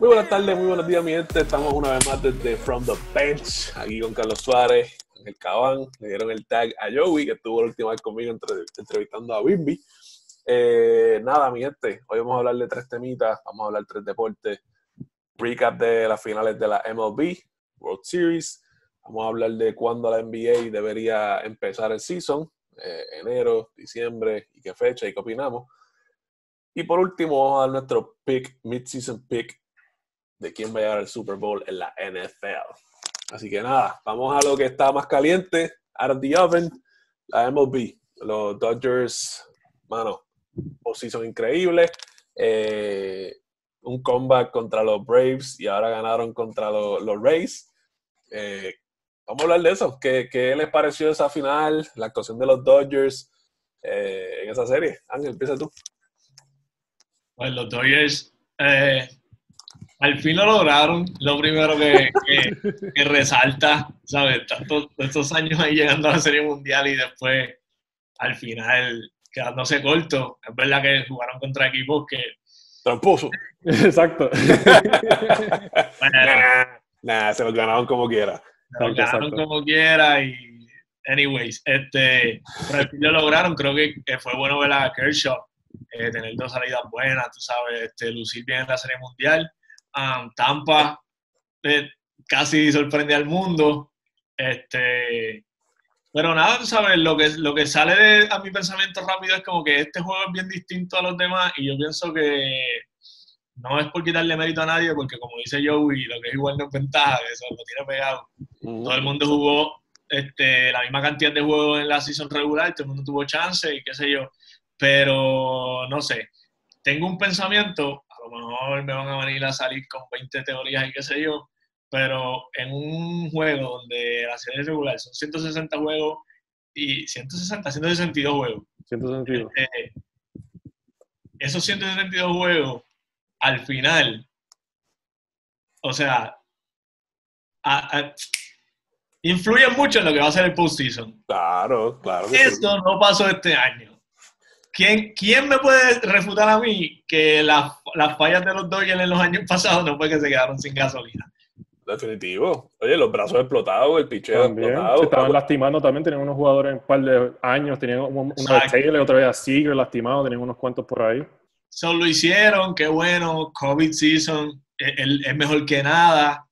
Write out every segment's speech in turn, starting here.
Muy buenas tardes, muy buenos días, mi gente. Estamos una vez más desde From the Bench, aquí con Carlos Suárez, en el Cabán. Le dieron el tag a Joey, que estuvo la última vez conmigo entrevistando a Bimby. Eh, nada, mi gente, hoy vamos a hablar de tres temitas, vamos a hablar de tres deportes, recap de las finales de la MLB, World Series, vamos a hablar de cuándo la NBA debería empezar el season, eh, enero, diciembre, y qué fecha y qué opinamos. Y por último, vamos a dar nuestro pick, mid-season pick de quién va a llegar al Super Bowl en la NFL. Así que nada, vamos a lo que está más caliente, out of the oven, la MLB. Los Dodgers, mano, posición increíble. Eh, un comeback contra los Braves y ahora ganaron contra los, Rays. Eh, vamos a hablar de eso. ¿Qué, ¿Qué, les pareció esa final, la actuación de los Dodgers eh, en esa serie? Ángel, empieza tú. Pues los Dodgers al fin lo lograron. Lo primero que, resalta, ¿sabes? Tantos, estos años ahí llegando a la Serie Mundial y después, al final, quedándose corto. Es verdad que jugaron contra equipos que. Tramposo. Exacto. nah, se lo ganaron como quiera. Se lo ganaron como quiera y. Anyways, este, pero al fin lo lograron. Creo que, fue bueno ver a Kershaw eh, tener dos salidas buenas, tú sabes, este, lucir bien en la Serie Mundial. Tampa eh, casi sorprende al mundo. Este, pero nada, sabes, lo que, lo que sale de, a mi pensamiento rápido es como que este juego es bien distinto a los demás y yo pienso que no es por quitarle mérito a nadie, porque como dice Joey, lo que es igual no es ventaja, eso lo tiene pegado. Todo el mundo jugó este, la misma cantidad de juegos en la season regular, todo el mundo tuvo chance y qué sé yo. Pero no sé, tengo un pensamiento lo mejor me van a venir a salir con 20 teorías y qué sé yo, pero en un juego donde la serie regular son 160 juegos y 160, 162 juegos. 162. Eh, esos 162 juegos, al final, o sea, influyen mucho en lo que va a ser el postseason. Claro, claro. Esto no pasó este año. ¿Quién, ¿Quién me puede refutar a mí que las, las fallas de los Dodgers en los años pasados no fue que se quedaron sin gasolina? Definitivo. Oye, los brazos explotados, el picheo explotado. Se estaban lastimando también, tenían unos jugadores en un par de años, tenían una vez Taylor, otra vez a Seager lastimado, tenían unos cuantos por ahí. Solo lo hicieron, qué bueno, COVID season, es mejor que nada.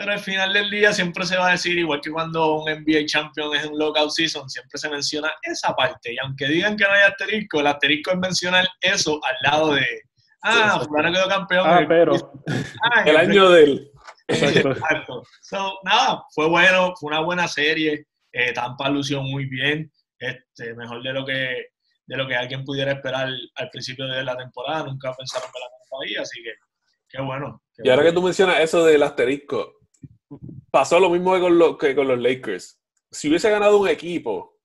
Pero al final del día siempre se va a decir, igual que cuando un NBA champion es un lockout season, siempre se menciona esa parte. Y aunque digan que no hay asterisco, el asterisco es mencionar eso al lado de, ah, fulano quedó campeón. Ah, pero. Ah, el año del. Exacto. nada, fue bueno, fue una buena serie. Eh, Tampa lució muy bien, este, mejor de lo que de lo que alguien pudiera esperar al principio de la temporada. Nunca pensaron ver la Tampa ahí, así que qué bueno. y ahora que tú mencionas eso del asterisco, pasó lo mismo que con, que con los Lakers. Si hubiese ganado un equipo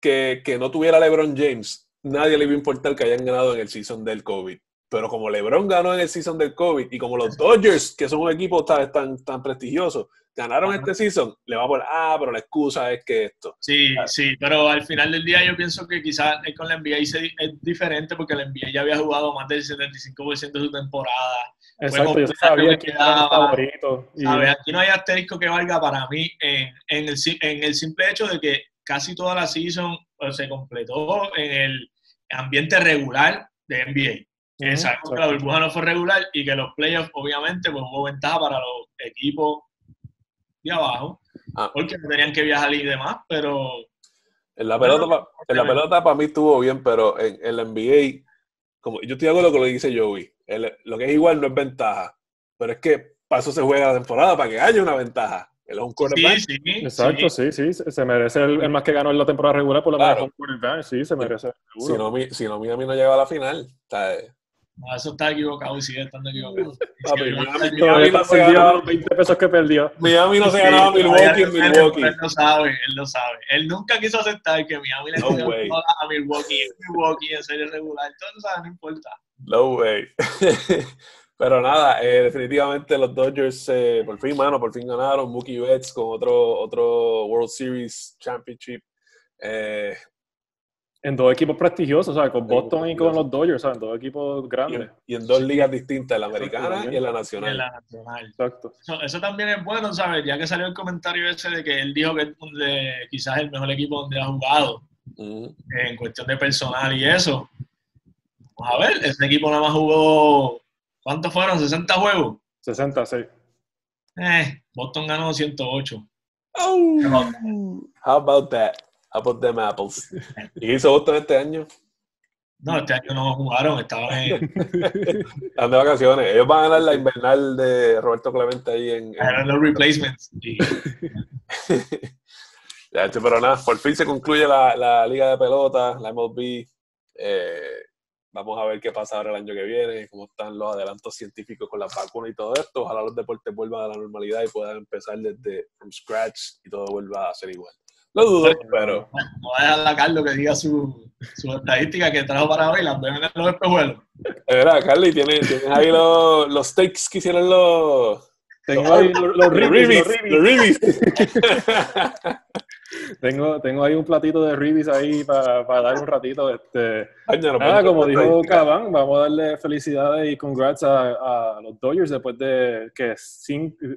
que, que, no tuviera LeBron James, nadie le iba a importar que hayan ganado en el season del COVID. Pero como LeBron ganó en el season del COVID y como los Dodgers, que son un equipo tan, tan, tan prestigioso, ganaron este season, le va a poner, ah, pero la excusa es que esto. Sí, sí, pero al final del día yo pienso que quizás con la NBA es diferente porque la NBA ya había jugado más del 75% de su temporada. Exacto, yo sabía que era favorito. Aquí no hay asterisco que valga para mí en, en, el, en el simple hecho de que casi toda la season pues, se completó en el ambiente regular de NBA. Exacto, que la burbuja no fue regular y que los playoffs, obviamente, pues hubo ventaja para los equipos de abajo, ah. porque no tenían que viajar y demás, pero. En la pelota, en la pelota para mí estuvo bien, pero en, el la NBA, como yo estoy de acuerdo con lo que dice Joey, lo que es igual no es ventaja, pero es que para eso se juega la temporada, para que haya una ventaja. El home quarterback. Sí, sí, Exacto, sí. sí, Se merece el, más que ganó en la temporada regular por la claro. quarterback. Sí, se merece. Si no, mi, si no, Miami no llega a la final. Está, no, eso está equivocado y sigue estando equivocado. Papi, Miami, no se ganaba los 20 pesos que perdió. Miami no se ganaba Milwaukee en Milwaukee. Él, lo sabe, él lo sabe. Él nunca quiso aceptar que Miami le no a Milwaukee en Milwaukee en serie regular. Entonces, no importa. No way. Pero nada, eh, definitivamente los Dodgers eh, por fin, mano, por fin ganaron. Mookie Betts con otro, otro World Series Championship. Eh, en dos equipos prestigiosos, ¿sabes? Con Boston y con los Dodgers, ¿sabes? En dos equipos grandes. Y en, dos ligas distintas, la americana y en la nacional. En la nacional. Exacto. Eso, también es bueno, ¿sabes? Ya que salió el comentario ese de que él dijo que es quizás el mejor equipo donde ha jugado en cuestión de personal y eso. Vamos a ver, ese equipo nada más jugó, ¿cuántos fueron? ¿60 juegos? 60, sí. Eh, Boston ganó 108. Oh, how about that? How about them apples? ¿Y hizo Boston este año? No, este año no jugaron, estaban en... Están de vacaciones. Ellos van a ganar la invernal de Roberto Clemente ahí en... en... los replacements. ya, pero nada, por fin se concluye la, la Liga de Pelota, la MLB. Eh, Vamos a ver qué pasa ahora el año que viene, cómo están los adelantos científicos con la vacuna y todo esto. Ojalá los deportes vuelvan a la normalidad y puedan empezar desde from scratch y todo vuelva a ser igual. Lo dudo, pero. No va a dejar a Carlos que diga su, su estadística que trajo para hoy, las ven en los espejuelos. Es verdad, Carly, ¿tienes, tienes ahí los, los steaks que hicieron los. Tengo ahí los, los, ribis, los ribis. tengo, tengo ahí un platito de ribis ahí para dar un ratito. Este, nada, como dijo Cabán, vamos a darle felicidades y congrats a, los Dodgers después de que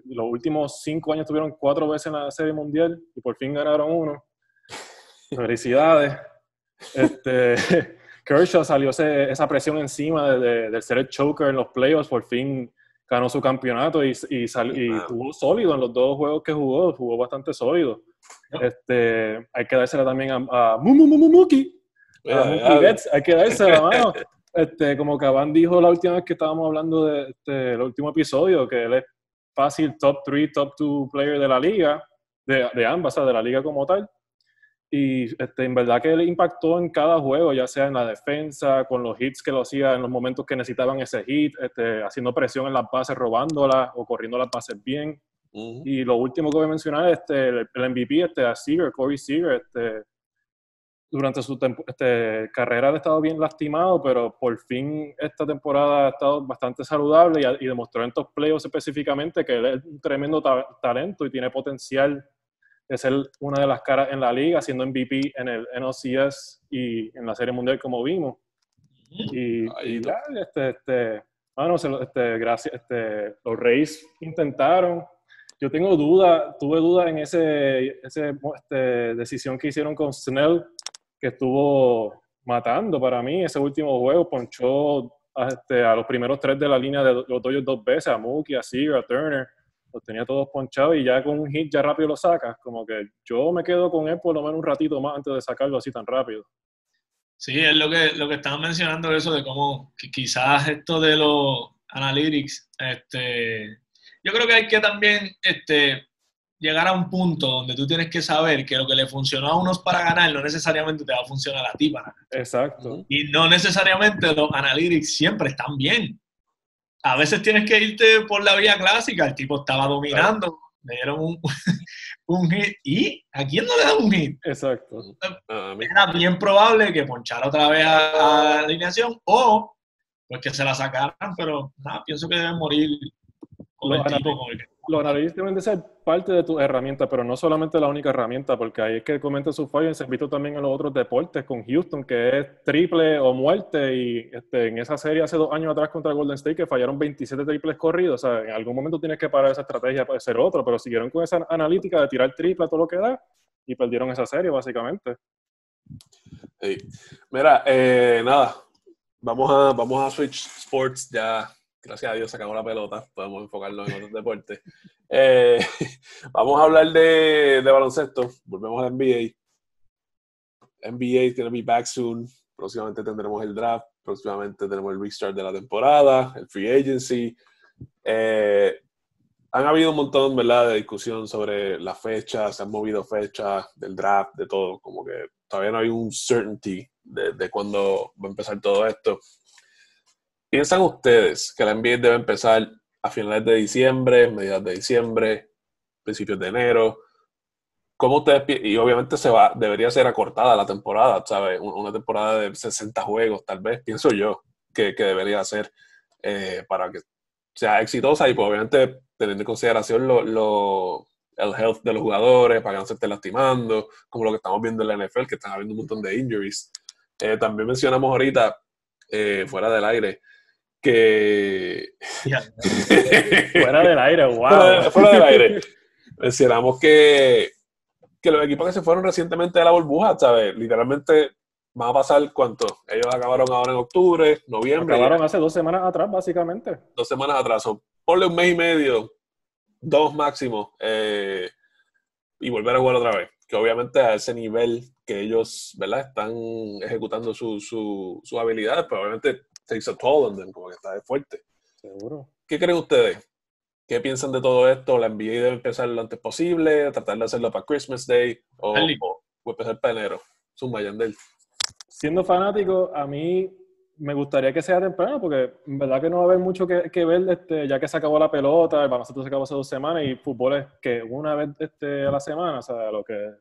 los últimos cinco años tuvieron cuatro veces en la Serie Mundial y por fin ganaron uno. Felicidades. Este, Kershaw salió esa presión encima de, de, ser el choker en los playoffs, por fin ganó su campeonato y, y, y jugó sólido en los dos juegos que jugó, jugó bastante sólido. Este, hay que dársela también a, a Mumuki, hay que dársela, mano. Este, como Caban dijo la última vez que estábamos hablando de este, el último episodio, que él es fácil top 3, top 2 player de la liga, de, de ambas, o sea, de la liga como tal. Y este, en verdad que él impactó en cada juego, ya sea en la defensa, con los hits que lo hacía en los momentos que necesitaban ese hit, este, haciendo presión en las bases, robándolas o corriendo las bases bien. Y lo último que voy a mencionar es este, el, MVP, este, a Seager, Corey Seager. Este, durante su este, carrera ha estado bien lastimado, pero por fin esta temporada ha estado bastante saludable y, demostró en estos playoffs específicamente que él es un tremendo talento y tiene potencial de ser una de las caras en la liga, siendo MVP en el NLCS y en la Serie Mundial como vimos. Y, ya, este, este, bueno, este, gracias, este, los Reyes intentaron, yo tengo duda, tuve duda en ese, ese este, decisión que hicieron con Snell, que estuvo matando para mí ese último juego, ponchó a, este, a los primeros tres de la línea de los Dodgers dos veces, a Mookie, a Seager, a Turner, los tenía todos ponchados y ya con un hit ya rápido lo sacas, como que yo me quedo con él por lo menos un ratito más antes de sacarlo así tan rápido. Sí, es lo que, lo que estaban mencionando eso de cómo quizás esto de los analytics, este, yo creo que hay que también este, llegar a un punto donde tú tienes que saber que lo que le funcionó a unos para ganar no necesariamente te va a funcionar a ti para ganar. Exacto. Y no necesariamente los analytics siempre están bien. A veces tienes que irte por la vía clásica. El tipo estaba dominando, le dieron un, un, hit. ¿Y a quién no le da un hit? Exacto. Era bien probable que ponchara otra vez a, la alineación o pues que se la sacaran, pero nada, pienso que deben morir los análisis deben de ser parte de tu herramienta, pero no solamente la única herramienta, porque ahí es que comenta su fallo se visto también en los otros deportes, con Houston, que es triple o muerte, y este, en esa serie hace dos años atrás contra Golden State, que fallaron 27 triples corridos, o sea, en algún momento tienes que parar esa estrategia para ser otro, pero siguieron con esa analítica de tirar triple a todo lo que da, y perdieron esa serie, básicamente. Mira, eh, nada, vamos a, vamos a Switch Sports ya gracias a Dios sacamos la pelota, podemos enfocarnos en otros deportes. Eh, vamos a hablar de, de, baloncesto, volvemos a la NBA. NBA tiene be back soon, próximamente tendremos el draft, próximamente tenemos el restart de la temporada, el free agency. Eh, han habido un montón, ¿verdad?, de discusión sobre las fechas, se han movido fechas del draft, de todo, como que todavía no hay un certainty de, de cuándo va a empezar todo esto. ¿Piensan ustedes que la NBA debe empezar a finales de diciembre, mediados de diciembre, principios de enero? ¿Cómo ustedes Y obviamente se va, debería ser acortada la temporada, ¿sabes? Una temporada de 60 juegos, tal vez, pienso yo, que, debería ser eh, para que sea exitosa y pues obviamente teniendo en consideración lo, el health de los jugadores, para que no se estén lastimando, como lo que estamos viendo en la NFL, que están habiendo un montón de injuries. Eh, también mencionamos ahorita, eh, fuera del aire, que... fuera del aire, wow. Fuera, del aire. Mencionamos que, que los equipos que se fueron recientemente de la burbuja, ¿sabes? Literalmente van a pasar cuánto? Ellos acabaron ahora en octubre, noviembre. Acabaron hace dos semanas atrás, básicamente. Dos semanas atrás. O ponle un mes y medio, dos máximo, eh, y volver a jugar otra vez. Que obviamente a ese nivel que ellos, ¿verdad? Están ejecutando sus su, su habilidades, pero obviamente takes a toll on them, como que está de fuerte. Seguro. ¿Qué creen ustedes? ¿Qué piensan de todo esto? ¿La NBA debe empezar lo antes posible? ¿Tratar de hacerlo para Christmas Day? ¿O, o, empezar para enero? Zumba, Yandel. Siendo fanático, a mí me gustaría que sea temprano, porque en verdad que no va a haber mucho que, que ver, este, ya que se acabó la pelota, el baloncesto se acabó hace dos semanas y fútbol es que una vez este, a la semana, o sea, lo que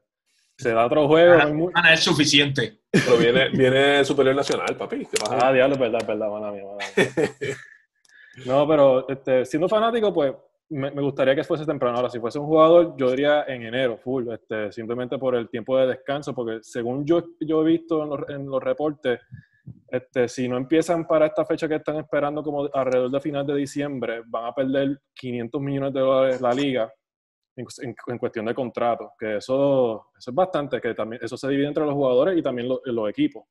se da otro juego. no es suficiente. Pero viene, viene Superior Nacional, papi. Ah, diablo, es verdad, es verdad, mala mía, No, pero este, siendo fanático, pues me, gustaría que fuese temprano. Ahora, si fuese un jugador, yo diría en enero, full, este, simplemente por el tiempo de descanso, porque según yo, yo he visto en los, en los reportes, este, si no empiezan para esta fecha que están esperando como alrededor de final de diciembre, van a perder 500 millones de dólares la liga en, cuestión de contrato, que eso, eso es bastante, que también eso se divide entre los jugadores y también los equipos,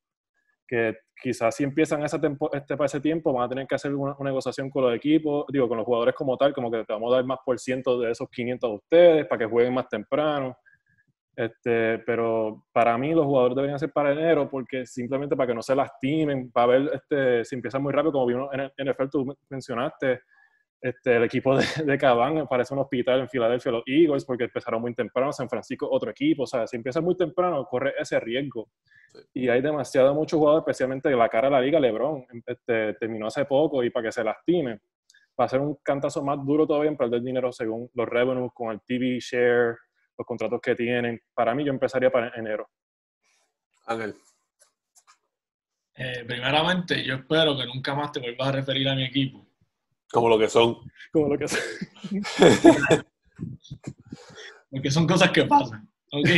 que quizás si empiezan ese este, para ese tiempo van a tener que hacer una, negociación con los equipos, digo, con los jugadores como tal, como que te vamos a dar más por ciento de esos 500 a ustedes para que jueguen más temprano. Este, pero para mí los jugadores deben hacer para enero porque simplemente para que no se lastimen, para ver este, si empiezan muy rápido, como vimos en el NFL, tú mencionaste, este, el equipo de, de Cabán parece un hospital en Filadelfia, los Eagles, porque empezaron muy temprano, San Francisco otro equipo, o sea, si empieza muy temprano, corre ese riesgo. Y hay demasiado muchos jugadores, especialmente la cara de la liga, LeBron, este, terminó hace poco y para que se lastime, va a ser un cantazo más duro todavía en perder dinero según los revenues, con el TV share, los contratos que tienen. Para mí, yo empezaría para enero. Ángel. Eh, primeramente, yo espero que nunca más te vuelvas a referir a mi equipo como lo que son. Como lo que son. Porque son cosas que pasan, ¿ok?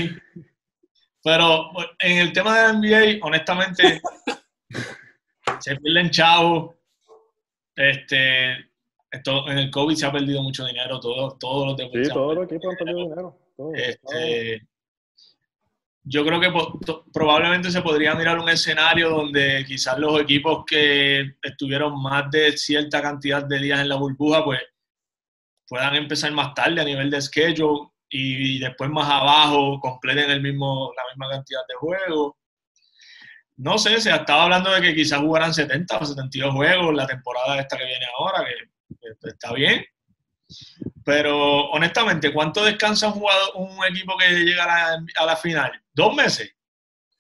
Pero en el tema de la NBA, honestamente, se pierden chavos. Este, en el COVID se ha perdido mucho dinero, todo, todos los deportes. Sí, todos los equipos han perdido dinero. Este, yo creo que probablemente se podría mirar un escenario donde quizás los equipos que estuvieron más de cierta cantidad de días en la burbuja, pues puedan empezar más tarde a nivel de schedule y, después más abajo completen el mismo, la misma cantidad de juegos. No sé, se estaba hablando de que quizás jugaran 70 o 72 juegos la temporada esta que viene ahora, que está bien. Pero honestamente, ¿cuánto descansa un, jugador, un equipo que llega a la, final? ¿Dos meses?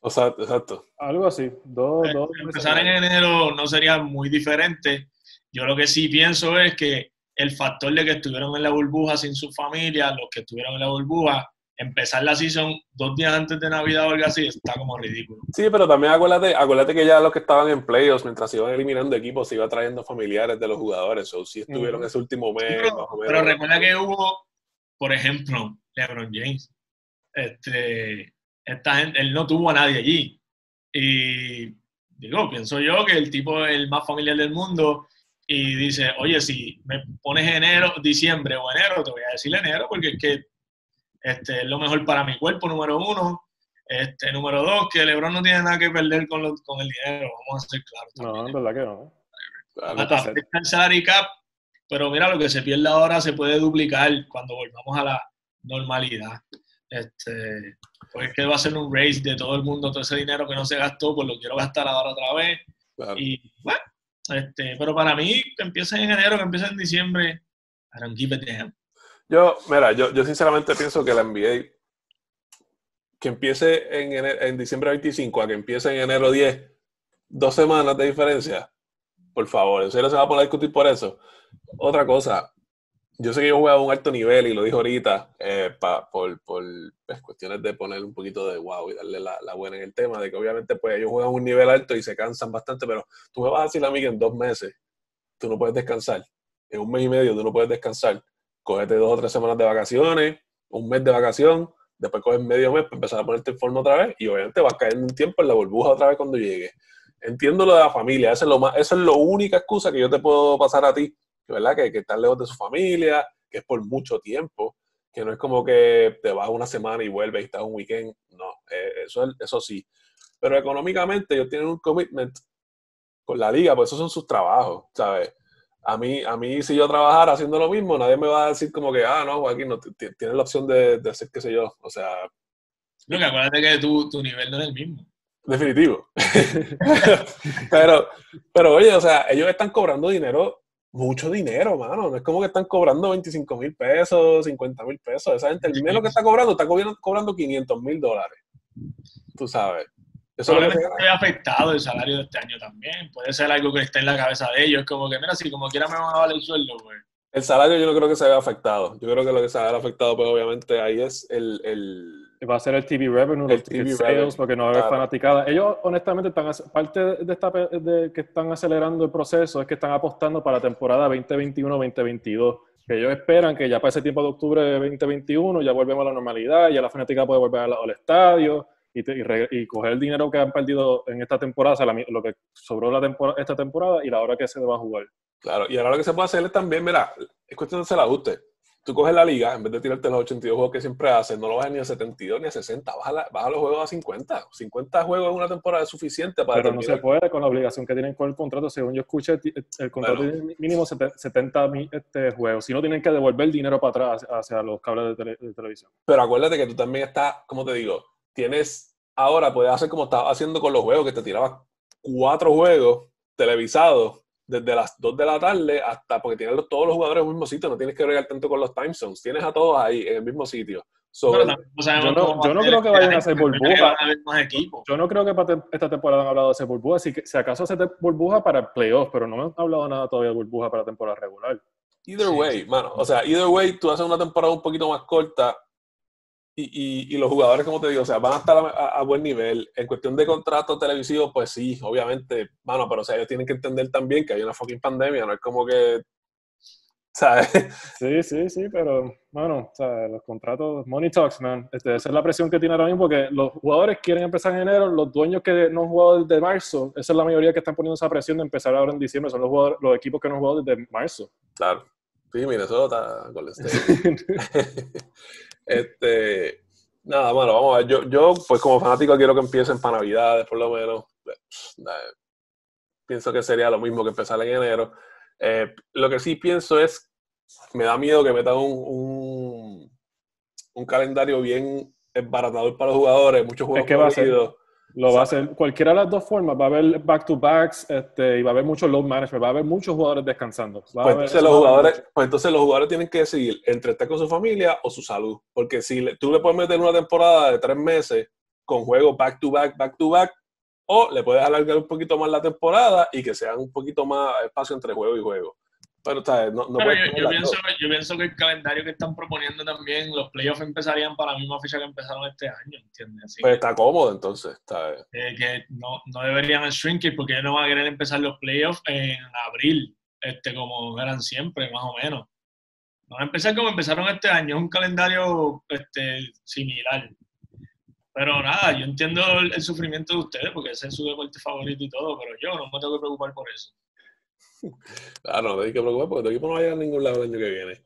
Exacto, exacto. Algo así. Dos, eh, Empezar en enero no sería muy diferente. Yo lo que sí pienso es que el factor de que estuvieron en la burbuja sin su familia, los que estuvieron en la burbuja, empezar la season dos días antes de Navidad o algo así está como ridículo. Sí, pero también acuérdate, acuérdate que ya los que estaban en playoffs, mientras se iban eliminando equipos, se iba trayendo familiares de los jugadores, o si estuvieron ese último mes. pero, recuerda que hubo, por ejemplo, LeBron James. Este, esta gente, él no tuvo a nadie allí. Y digo, pienso yo que el tipo es el más familiar del mundo y dice, oye, si me pones enero, diciembre o enero, te voy a decir enero porque es que este, es lo mejor para mi cuerpo, número uno. Este, número dos, que LeBron no tiene nada que perder con, con el dinero, vamos a ser claros. No, en verdad que no. Afecta el salary cap, pero mira, lo que se pierde ahora se puede duplicar cuando volvamos a la normalidad. Este, pues es que va a ser un race de todo el mundo, todo ese dinero que no se gastó, pues lo quiero gastar ahora otra vez. Y bueno, este, pero para mí, que empiece en enero, que empiece en diciembre, I don't give a damn. Yo, mira, yo, yo sinceramente pienso que la NBA que empiece en, en diciembre 25 a que empiece en enero 10, dos semanas de diferencia, por favor, ¿en serio se va a poner a discutir por eso? Otra cosa, yo sé que yo juego a un alto nivel y lo dijo ahorita, eh, por, por pues, cuestiones de poner un poquito de wow y darle la, la, buena en el tema, de que obviamente pues ellos juegan a un nivel alto y se cansan bastante, pero tú me vas a decir a mí que en dos meses tú no puedes descansar, en un mes y medio tú no puedes descansar cógete dos o tres semanas de vacaciones, un mes de vacación, después coges medio mes para empezar a ponerte en forma otra vez y obviamente vas cayendo un tiempo en la burbuja otra vez cuando llegue. Entiendo lo de la familia, esa es, lo más, esa es la única excusa que yo te puedo pasar a ti, ¿verdad? Que, que estar lejos de su familia, que es por mucho tiempo, que no es como que te vas una semana y vuelves y estás un weekend, no, eh, eso, eso sí. Pero económicamente ellos tienen un commitment con la liga, pues esos son sus trabajos, ¿sabes? A mí, a mí, si yo trabajara haciendo lo mismo, nadie me va a decir como que, ah, no, aquí no, tienes la opción de, de, hacer qué sé yo. O sea. No, que acuérdate que tu, tu nivel no es el mismo. Definitivo. pero, pero, oye, o sea, ellos están cobrando dinero, mucho dinero, mano. No es como que están cobrando 25 mil pesos, 50 mil pesos. Esa gente, el dinero que está cobrando, está cobrando, cobrando 500 mil dólares. Tú sabes. Eso Probablemente se ve afectado el salario de este año también. Puede ser algo que esté en la cabeza de ellos. Es como que, mira, si como quiera me van a dar el sueldo, pues. El salario yo no creo que se vea afectado. Yo creo que lo que se vea afectado, pues obviamente ahí es el... el va a ser el TV revenue, el TV sales, porque no va a haber fanaticada. Ellos, honestamente, están parte de esta de que están acelerando el proceso es que están apostando para la temporada 2021-2022. Que ellos esperan que ya para ese tiempo de octubre de 2021 ya volvemos a la normalidad, ya la fanática puede volver al, al estadio y, y, coger el dinero que han perdido en esta temporada, o sea, lo que sobró la temporada, esta temporada y la hora que se va a jugar. Claro, y ahora lo que se puede hacer es también, mira, es cuestión de hacer el ajuste. Tú coges la liga, en vez de tirarte los 82 juegos que siempre haces, no lo bajas ni a 72 ni a 60, baja, baja los juegos a 50. 50 juegos en una temporada es suficiente para. Pero no se puede con la obligación que tienen con el contrato. Según yo escuché, el contrato mínimo 70 este, juegos. Si no, tienen que devolver el dinero para atrás hacia los cables de, de televisión. Pero acuérdate que tú también estás, como te digo, tienes ahora puedes hacer como estaba haciendo con los juegos, que te tirabas cuatro juegos televisados desde las 2 de la tarde hasta, porque tienes todos los jugadores en el mismo sitio, no tienes que regar tanto con los time zones, tienes a todos ahí en el mismo sitio. yo no, creo que vayan a hacer burbuja. Yo no creo que para esta temporada han hablado de hacer burbuja, si, si acaso hacer burbuja para el playoff, pero no han hablado nada todavía de burbuja para la temporada regular. Either way, mano, o sea, either way, tú haces una temporada un poquito más corta, y, y, los jugadores, como te digo, o sea, van a estar a, buen nivel. En cuestión de contratos televisivos, pues sí, obviamente, mano, pero o sea, ellos tienen que entender también que hay una fucking pandemia, no es como que, ¿sabes? Sí, sí, sí, pero, bueno, o sea, los contratos, money talks, man. Este, esa es la presión que tiene ahora mismo, porque los jugadores quieren empezar en enero, los dueños que no han jugado desde marzo, esa es la mayoría que están poniendo esa presión de empezar ahora en diciembre, son los, jugadores, los equipos que no han jugado desde marzo. Claro. Sí, Minnesota, Golden State. Este, nada, bueno, vamos a ver. Yo, yo, pues como fanático, quiero que empiecen para Navidades, por lo menos. Pienso que sería lo mismo que empezar en enero. Eh, lo que sí pienso es, me da miedo que metan un, un, un calendario bien embaratador para los jugadores, muchos juegos es que va a ser, lo va a hacer cualquiera de las dos formas. Va a haber back-to-backs este, y va a haber mucho load management. Va a haber muchos jugadores descansando. Pues entonces, los jugadores, pues entonces los jugadores tienen que decidir entre estar con su familia o su salud. Porque si tú le puedes meter una temporada de tres meses con juegos back-to-back, back-to-back, o le puedes alargar un poquito más la temporada y que sea un poquito más espacio entre juego y juego. Pero, No, yo, pienso, yo, pienso, que el calendario que están proponiendo también, los playoffs empezaría para la misma fecha que empezaron este año, ¿entiendes? pues está cómodo entonces. Está... Eh, que no, no deberían shrinkage porque ellos no van a querer empezar los playoffs en abril, este, como eran siempre, más o menos. Van a empezar como empezaron este año, es un calendario este, similar. Pero nada, yo entiendo el, el sufrimiento de ustedes porque ese es su deporte favorito y todo, pero yo no me tengo que preocupar por eso. Ah, no, no hay que preocupar porque tu equipo no va a llegar a ningún lado el año que viene.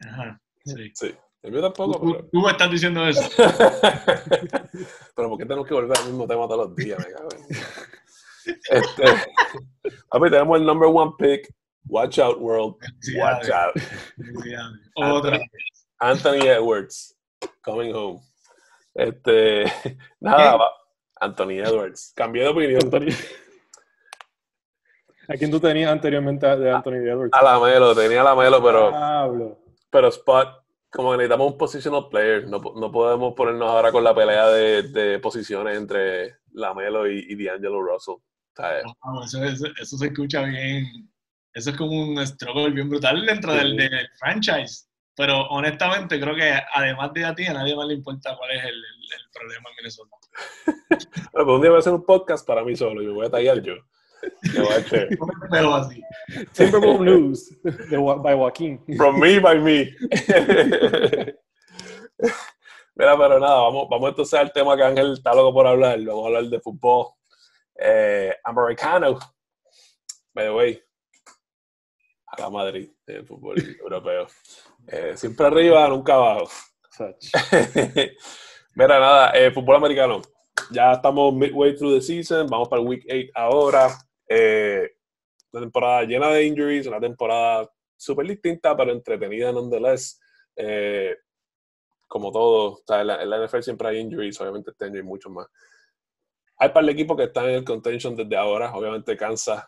Ajá, sí. Sí. El mío tampoco. ¿Tú, pero... tú me estás diciendo eso. pero ¿por qué tenemos que volver al mismo tema todos los días? Me cago este, ver, tenemos el number one pick. Watch out, world. Watch out. Otra Anthony Edwards, coming home. Este, nada, Anthony Edwards. Cambié de opinión. Anthony. ¿A quién tú tenías anteriormente de Anthony Edwards? A la Melo, tenía a la Melo, pero. Pero Spot, como que necesitamos un positional player. No, no podemos ponernos ahora con la pelea de, de posiciones entre la Melo y, y D'Angelo Russell. eso, eso, se escucha bien. Eso es como un struggle bien brutal dentro del, del, franchise. Pero honestamente, creo que además de a ti, a nadie más le importa cuál es el, el, problema en Minnesota. bueno, pues un día voy a hacer un podcast para mí solo y me voy a tallar yo. Super Bowl News by Joaquín. From me, by me. Mira, pero nada, vamos, vamos entonces al tema que Ángel está loco por hablar. Vamos a hablar de fútbol eh, americano. By the way, a la Madrid, el fútbol europeo. Eh, siempre arriba, nunca abajo. Mira, nada, eh, fútbol americano. Ya estamos midway through the season, vamos para el week 8 ahora. Eh, una temporada llena de injuries, una temporada súper distinta, pero entretenida nonetheless. Eh, como todo, en, la, NFL siempre hay injuries, obviamente este año hay muchos más. Hay para el equipo que están en el contention desde ahora, obviamente Kansas,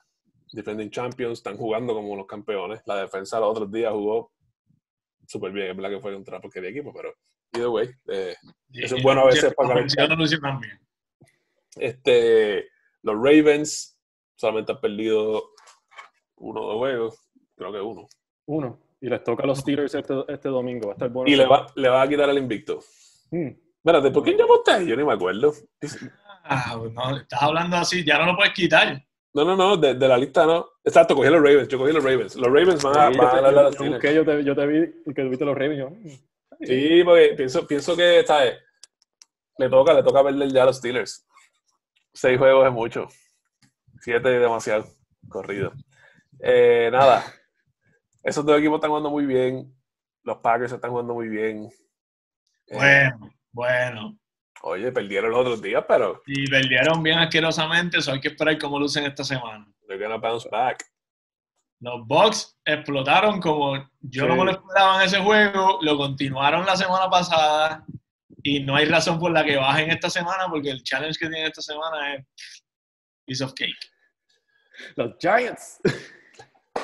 defending champions, están jugando como los campeones. La defensa los otros días jugó súper bien, es verdad que fue contra porque de equipo, pero either way, eh, eso es bueno a veces para Este, los Ravens solamente han perdido uno de juegos, creo que uno. Uno. Y les toca a los Steelers este, este domingo. Va a estar bueno. Y le va, le va a quitar el invicto. Hmm. Espérate, ¿por qué llamó usted? Yo ni me acuerdo. Ah, no, estás hablando así, ya no lo puedes quitar. No, no, no, de, de, la lista no. Exacto, cogí los Ravens, yo cogí los Ravens. Los Ravens van a, sí, van a, los Steelers. Yo, te, yo te vi que viste los Ravens. Yo, mm, sí, porque pienso, pienso que, ¿sabes? Le toca, le toca verle ya a los Steelers. Seis juegos es mucho. Siete es demasiado corrido. Eh, nada, esos dos equipos están jugando muy bien. Los Packers están jugando muy bien. Eh, bueno, bueno. Oye, perdieron los otros días, pero. Y perdieron bien asquerosamente, eso hay que esperar cómo lucen esta semana. They're gonna bounce back. Los Bucks explotaron como yo no me lo esperaba en ese juego, lo continuaron la semana pasada y no hay razón por la que bajen esta semana porque el challenge que tienen esta semana es piece of cake. Los Giants.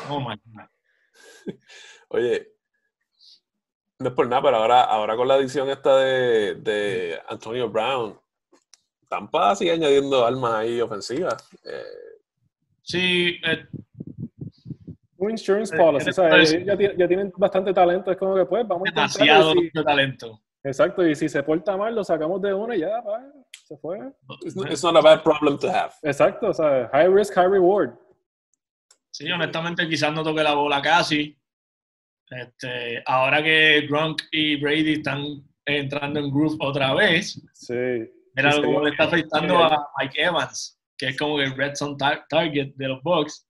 Oh my God. Oye, no es por nada, pero ahora, ahora con la edición esta de, de Antonio Brown, Tampa sigue añadiendo armas ahí ofensivas. Eh, sí. Eh, un insurance eh, policy, o sea, ya, ya, tienen bastante talento, es como que pues vamos Demasiado a talento. Exacto, y si se porta mal, lo sacamos de una y ya, se fue. It's not, a bad problem to have. Exacto, o sea, high risk, high reward. Sí, honestamente quizás no toque la bola casi. Este, ahora que Gronk y Brady están entrando en groove otra vez, sí. mira cómo le está afectando a Mike Evans, que es como el red zone target de los Bucks.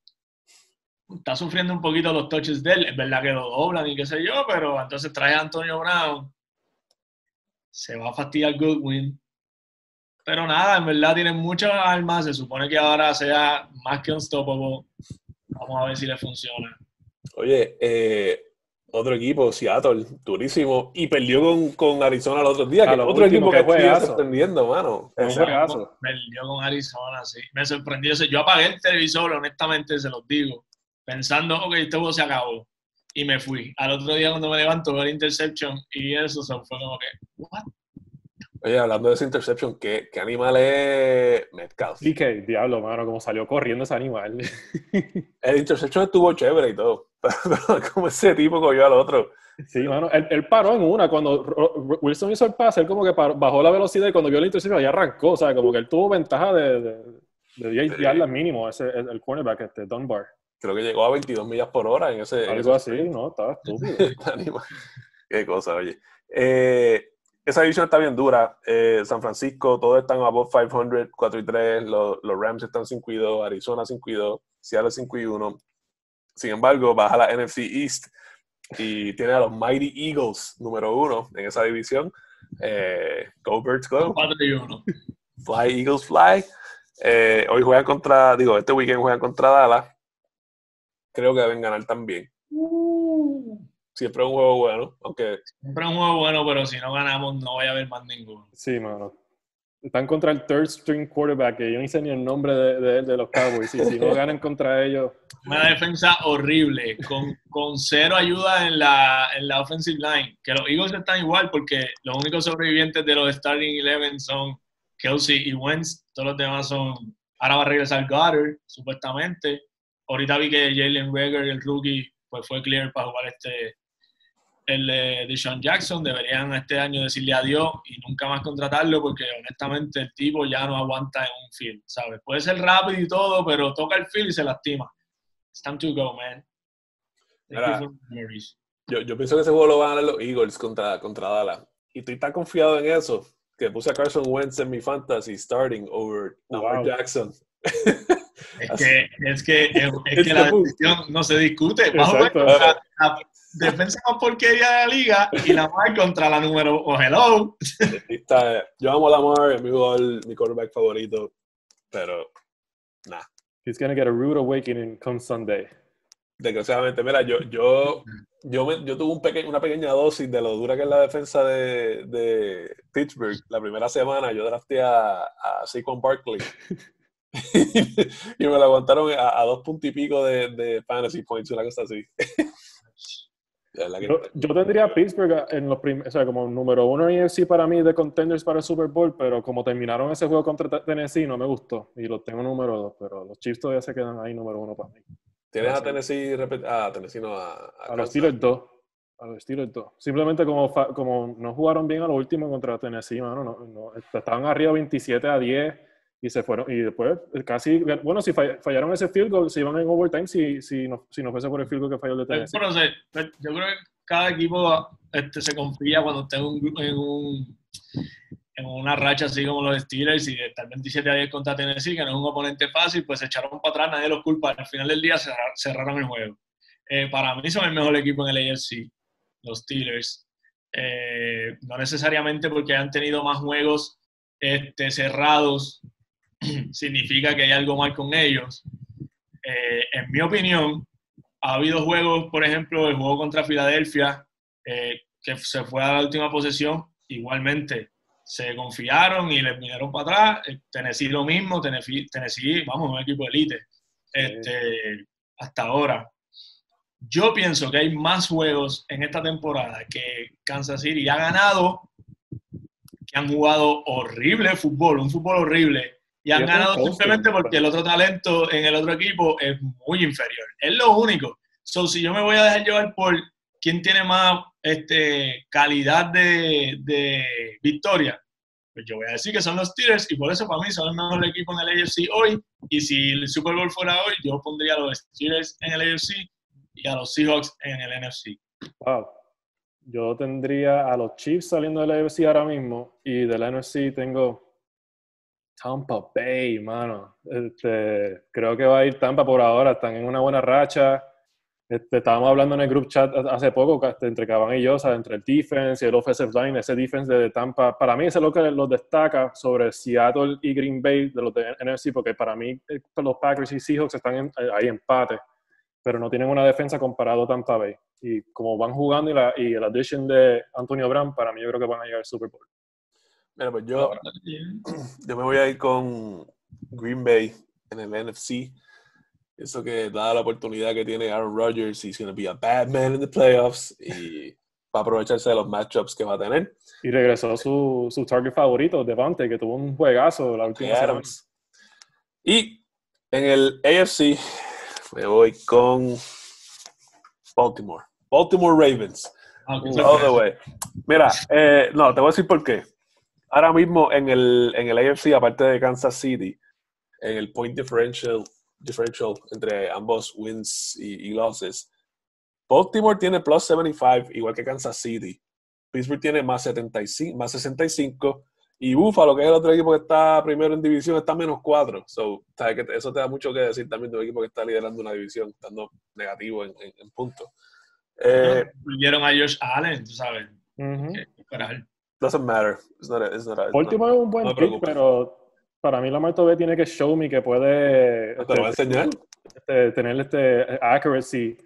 Está sufriendo un poquito los touches de él. Es verdad que lo doblan y qué sé yo, pero entonces trae a Antonio Brown. Se va a fastidiar Goodwin. Pero nada, en verdad tienen muchas armas. Se supone que ahora sea más que unstoppable. Vamos a ver si le funciona. Oye, eh, otro equipo, Seattle, durísimo, y perdió con, con Arizona el otro día, que otro equipo que, fue sorprendiendo, mano. Perdió con Arizona, sí. Me sorprendió. Yo apagué el televisor, honestamente, se los digo, pensando, ok, este juego se acabó. Y me fui. Al otro día cuando me levanto, el interception y eso fue como que, ¿what? Oye, hablando de ese interception, ¿qué, qué animal es Metcalf? Sí, que diablo, mano, como salió corriendo ese animal. El interception estuvo chévere y todo, pero, como ese tipo cogió al otro. Sí, mano, él, paró en una, cuando Wilson hizo el pase, él como que bajó la velocidad y cuando vio el interception ya arrancó, o sea, como que él tuvo ventaja de, de, de 10 yardas mínimo, ese, el, cornerback, este, Dunbar. Creo que llegó a 22 millas por hora en ese... Algo así, ¿no? Estaba estúpido. Qué cosa, oye. Eh, esa división está bien dura. Eh, San Francisco, todos están above 500, 4 y 3. Los, Rams están 5 y 2, Arizona 5 y 2, Seattle 5 y 1. Sin embargo, baja la NFC East y tiene a los Mighty Eagles número 1 en esa división. Eh, go Birds Go. 4 y 1. Fly Eagles Fly. Eh, hoy juegan contra, digo, este weekend juegan contra Dallas. Creo que deben ganar también. Siempre es un juego bueno, aunque... Siempre es un juego bueno, pero si no ganamos no voy a haber más ninguno. Sí, mano. Están contra el third string quarterback, que yo ni sé ni el nombre de, de, los Cowboys. Y si no ganan contra ellos... Una defensa horrible, con, con cero ayuda en la, en la offensive line. Que los Eagles están igual porque los únicos sobrevivientes de los starting 11 son Kelsey y Wentz. Todos los demás son... Ahora va a regresar Goddard, supuestamente. Ahorita vi que Jalen Rager, el rookie, pues fue clear para jugar este, el de Sean Jackson, deberían este año decirle adiós y nunca más contratarlo porque honestamente el tipo ya no aguanta en un field, ¿sabes? Puede ser rápido y todo, pero toca el field y se lastima. It's time to go, man. yo, yo, pienso que ese juego lo van a ganar los Eagles contra, contra Dallas. y estoy tan confiado en eso que puse a Carson Wentz en mi fantasy starting over Lamar Jackson. Es que, es que, es, que la decisión no se discute. Vamos a la, defensa más porquería de la liga y la Lamar contra la número oh, hello. Está, yo amo a Lamar, es mi, mi quarterback favorito, pero nada. He's gonna get a rude awakening come Sunday. Desgraciadamente, mira, yo, yo, yo, yo tuve un peque, una pequeña dosis de lo dura que es la defensa de, de Pittsburgh. La primera semana yo drafté a, a Saquon Barkley. y me lo aguantaron a, dos puntos y pico de, de, fantasy points, una cosa así. Yo, tendría a Pittsburgh en los o sea, como número uno en EFC para mí de contenders para el Super Bowl, pero como terminaron ese juego contra Tennessee no me gustó y los tengo número dos, pero los Chiefs todavía se quedan ahí número uno para mí. ¿Tienes a Tennessee, ah, Tennessee no, a, a, los Steelers 2. A los Steelers 2. Simplemente como, como no jugaron bien a lo último contra Tennessee, mano, no, no, estaban arriba 27 a 10 y se fueron. Y después casi, bueno, si fallaron ese field goal, se iban en overtime si, si, no, si no fuese por el field goal que falló el de Tennessee. Bueno, yo creo que cada equipo este, se confía cuando está en un, en un en una racha así como los Steelers y estar 27 a 10 contra Tennessee, que no es un oponente fácil, pues se echaron para atrás, nadie los culpa. Al final del día cerraron el juego. Eh, para mí son el mejor equipo en el AFC, los Steelers. Eh, no necesariamente porque han tenido más juegos este, cerrados, significa que hay algo mal con ellos. Eh, en mi opinión, ha habido juegos, por ejemplo, el juego contra Filadelfia, que se fue a la última posesión, igualmente se confiaron y les vinieron para atrás. Eh, Tennessee lo mismo, Tennessee, Tennessee vamos, un equipo de elite este, hasta ahora. Yo pienso que hay más juegos en esta temporada que Kansas City ha ganado, que han jugado horrible fútbol, un fútbol horrible, y han ganado simplemente porque el otro talento en el otro equipo es muy inferior. Es lo único. So, si yo me voy a dejar llevar por quién tiene más este, calidad de, de victoria, pues yo voy a decir que son los Steelers y por eso para mí son el mejor equipo en el AFC hoy. Y si el Super Bowl fuera hoy, yo pondría a los Steelers en el AFC y a los Seahawks en el NFC. Wow. Yo tendría a los Chiefs saliendo del AFC ahora mismo y del NFC tengo Tampa Bay, mano. Este, creo que va a ir Tampa por ahora, están en una buena racha este, estábamos hablando en el group chat hace poco, este, entre Caban y yo, entre el defense y el offensive line, ese defense de Tampa, para mí eso es lo que los destaca sobre Seattle y Green Bay de los de NFC, porque para mí eh, los Packers y Seahawks están en, eh, ahí empate, pero no tienen una defensa comparado a Tampa Bay. Y como van jugando y la, y la addition de Antonio Brown, para mí yo creo que van a llegar al Super Bowl. Mira, pues yo, yo me voy a ir con Green Bay en el NFC eso que da la oportunidad que tiene Aaron Rodgers, he's going to be a bad man in the playoffs y va a aprovecharse de los matchups que va a tener. Y regresó su, su target favorito, Devante, que tuvo un juegazo la última semana. Y en el AFC me voy con Baltimore. Baltimore Ravens. Ah, All the way. Mira, eh, no, te voy a decir por qué. Ahora mismo en el, en el AFC, aparte de Kansas City, en el point differential differential entre ambos wins y, losses. Baltimore tiene plus 75, igual que Kansas City. Pittsburgh tiene más, 75, más 65. Y Buffalo, que es el otro equipo que está primero en división, está menos 4. So, eso te da mucho que decir también de un equipo que está liderando una división, estando negativo en, en, puntos. Eh, a Josh Allen, tú sabes. Doesn't matter. Baltimore es un buen pick, pero para mí Lamar todavía tiene que show me que puede ¿Te lo a este, enseñar? Este, tener este accuracy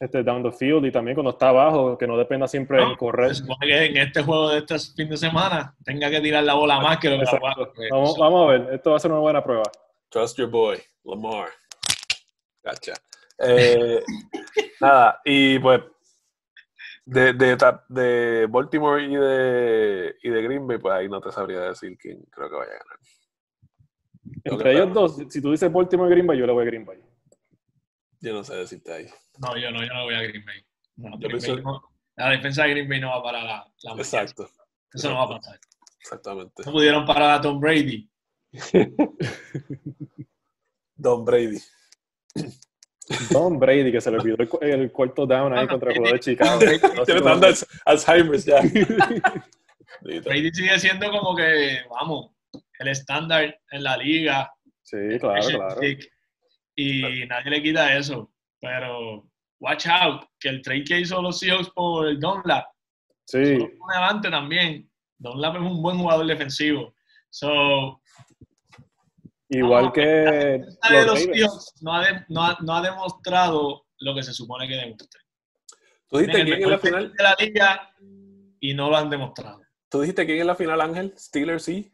este, down the field y también cuando está abajo, que no dependa siempre de correr. Se supone que en este juego de este fin de semana tenga que tirar la bola más que lo que la vamos, vamos a ver, esto va a ser una buena prueba. Trust your boy, Lamar. Gotcha. Eh, nada, y pues de, de, de, Baltimore y de, y de Green Bay, pues ahí no te sabría decir quién creo que vaya a ganar. Entre ellos dos, si tú dices Baltimore y Green Bay, yo le voy a Green Bay. Yo no sé decirte ahí. No, yo no, yo no voy a Green Bay. la defensa de Green Bay no va para la, la Exacto. Eso no va a pasar. Exactamente. No pudieron parar a Tom Brady. Don Brady. Tom Brady, que se le olvidó el, cuarto down ahí contra el jugador de Chicago. Tiene Alzheimer's ya. Brady sigue siendo como que, vamos, el estándar en la liga. Sí, claro, claro. Y nadie le quita eso. Pero watch out, que el trade que hizo los Seahawks por el Dunlap. Sí. Un avante también. Dunlap es un buen jugador defensivo. So, Igual que. Los, Seahawks no ha, no, ha, demostrado lo que se supone que demuestre. Tú dijiste quién en la final. De la liga y no lo han demostrado. ¿Tú dijiste quién en la final, Ángel? ¿Steelers y?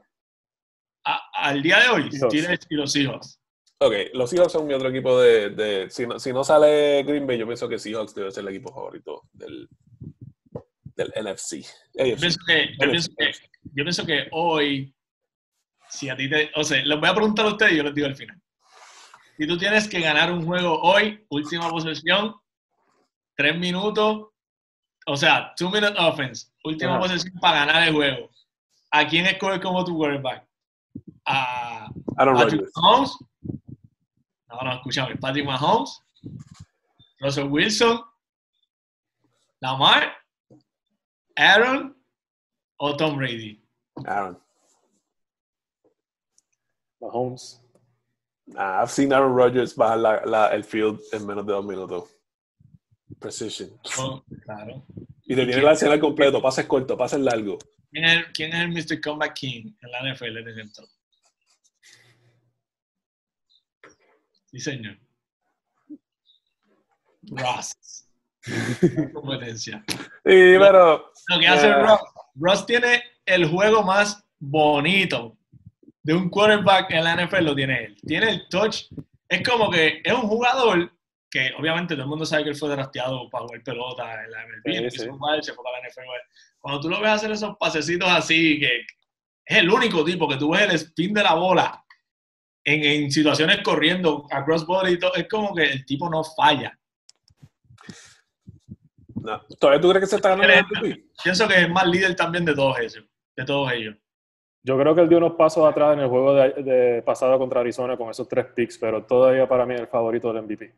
al día de hoy, Steelers y los Seahawks. Ok, los Seahawks son mi otro equipo de... de si, no, si, no, sale Green Bay, yo pienso que Seahawks debe ser el equipo favorito del, del NFC. Yo pienso, que, yo, pienso que, yo pienso que hoy, si a ti te... O sea, les voy a preguntar a ustedes y yo les digo al final. Si tú tienes que ganar un juego hoy, última posesión, tres minutos, o sea, two minute offense, última posesión para ganar el juego. ¿A quién escoges como tu quarterback? A, Aaron Rodgers. No, no, escúchame. Patrick Mahomes, Russell Wilson, Lamar, Aaron o Tom Brady. Aaron. Mahomes. Nah, I've seen Aaron Rodgers bajar la, la, el field en menos de dos minutos. Precision. Oh, claro. Y te tiene la escena completo, pases corto, pases largo. ¿Quién es, el, ¿Quién es el Mr. Comeback King en la NFL de dentro? Sí, señor. Ross. competencia. Sí, pero. Lo que hace Ross, Ross tiene el juego más bonito de un quarterback en la NFL, lo tiene él. Tiene el touch. Es como que es un jugador que obviamente todo el mundo sabe que él fue drafteado para jugar pelota en la MLB, se fue para la NFL. Cuando tú lo ves hacer esos pasecitos así, que es el único tipo que tú ves el spin de la bola en, situaciones corriendo a crossbody y todo, es como que el tipo no falla. ¿Todavía tú crees que se está ganando Pienso que es más líder también de todos ellos. De todos ellos. Yo creo que él dio unos pasos atrás en el juego de, pasado contra Arizona con esos tres picks, pero todavía para mí es el favorito del MVP.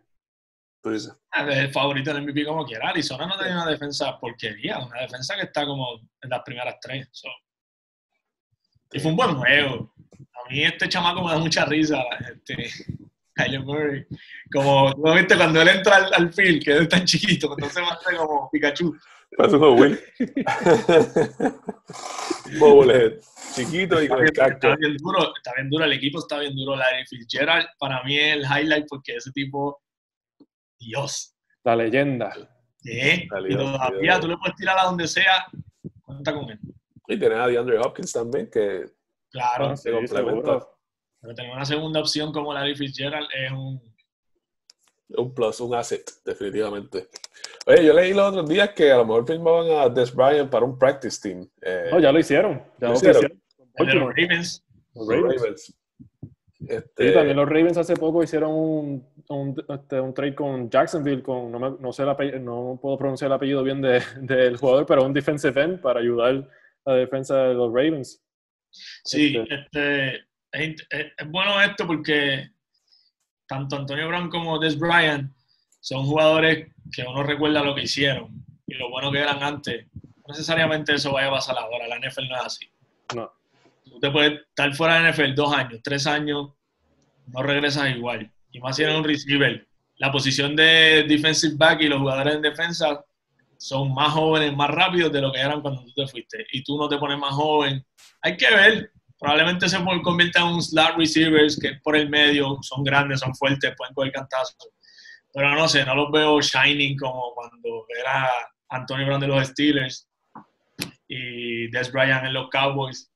¿Tú dices? El favorito del MVP como quiera. Arizona no tenía una defensa porquería, una defensa que está como en las primeras tres. Y fue un buen juego. A mí este chamaco me da mucha risa, este, Kyler Murray. Como, ¿no viste? Cuando él entra al, al field, que es tan chiquito, entonces va a ser como Pikachu. Parece un Will. Bobblehead. Chiquito y con el Está bien duro, está bien duro, el equipo está bien duro. Larry Fitzgerald, para mí es el highlight porque ese tipo, Dios. La leyenda. ¿Qué? Y todavía tú le puedes tirar a donde sea, cuenta con él. Y tenés a DeAndre Hopkins también, que Claro, se complementa. Pero tener una segunda opción como Larry Fitzgerald es un... Un plus, un asset, definitivamente. Oye, yo leí los otros días que a lo mejor firmaban a Des Bryant para un practice team. Eh, no, ya lo hicieron. Ya lo, hicieron. los Ravens. Los Ravens. Este... también los Ravens hace poco hicieron un, un, este, un trade con Jacksonville, con, no, me, no, sé el no puedo pronunciar el apellido bien de, del jugador, pero un defensive end para ayudar a la defensa de los Ravens. Sí, este, es, bueno esto porque tanto Antonio Brown como Des Bryant son jugadores que uno recuerda lo que hicieron y lo bueno que eran antes. No necesariamente eso vaya a pasar ahora, la NFL no es así. No. Usted puede estar fuera de la NFL dos años, tres años, no regresas igual. Y más si eres un receiver. La posición de defensive back y los jugadores en defensa son más jóvenes, más rápidos de lo que eran cuando tú te fuiste. Y tú no te pones más joven. Hay que ver. Probablemente se convierta en un slot receivers que por el medio son grandes, son fuertes, pueden coger cantazos. Pero no sé, no los veo shining como cuando era Antonio Brown de los Steelers y Des Bryant en los Cowboys.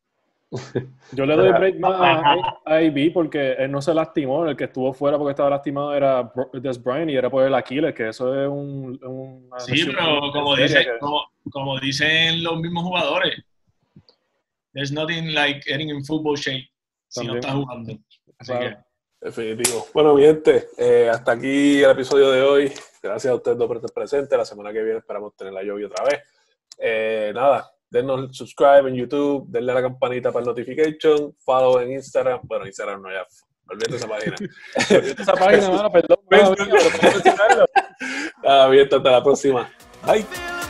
Yo le doy break más a, AB porque él no se lastimó, el que estuvo fuera porque estaba lastimado era Des Bryant y era por el Aquiles, que eso es un... sí, pero como, como, dicen los mismos jugadores, there's nothing like getting in football shape si no estás jugando. Así que... Definitivo. Bueno, mi gente, eh, hasta aquí el episodio de hoy. Gracias a ustedes dos por estar presentes. La semana que viene esperamos tener la lluvia otra vez. Eh, nada, denos subscribe en YouTube, denle a la campanita para el notification, follow en Instagram. Bueno, Instagram no ya. Olvídate esa página. Olvídate esa página, mano, perdón. Nada, bien, hasta la próxima. Bye.